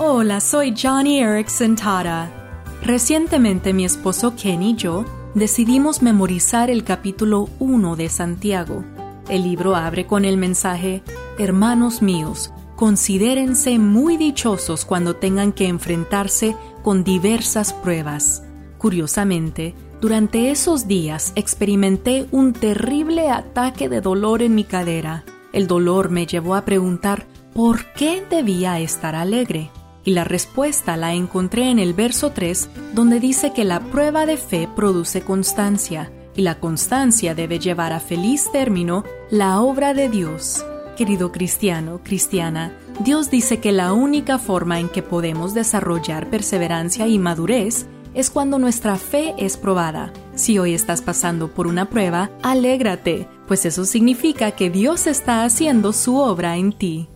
Hola, soy Johnny Erickson Tara. Recientemente mi esposo Ken y yo decidimos memorizar el capítulo 1 de Santiago. El libro abre con el mensaje, Hermanos míos, considérense muy dichosos cuando tengan que enfrentarse con diversas pruebas. Curiosamente, durante esos días experimenté un terrible ataque de dolor en mi cadera. El dolor me llevó a preguntar por qué debía estar alegre. Y la respuesta la encontré en el verso 3, donde dice que la prueba de fe produce constancia, y la constancia debe llevar a feliz término la obra de Dios. Querido cristiano, cristiana, Dios dice que la única forma en que podemos desarrollar perseverancia y madurez es cuando nuestra fe es probada. Si hoy estás pasando por una prueba, alégrate, pues eso significa que Dios está haciendo su obra en ti.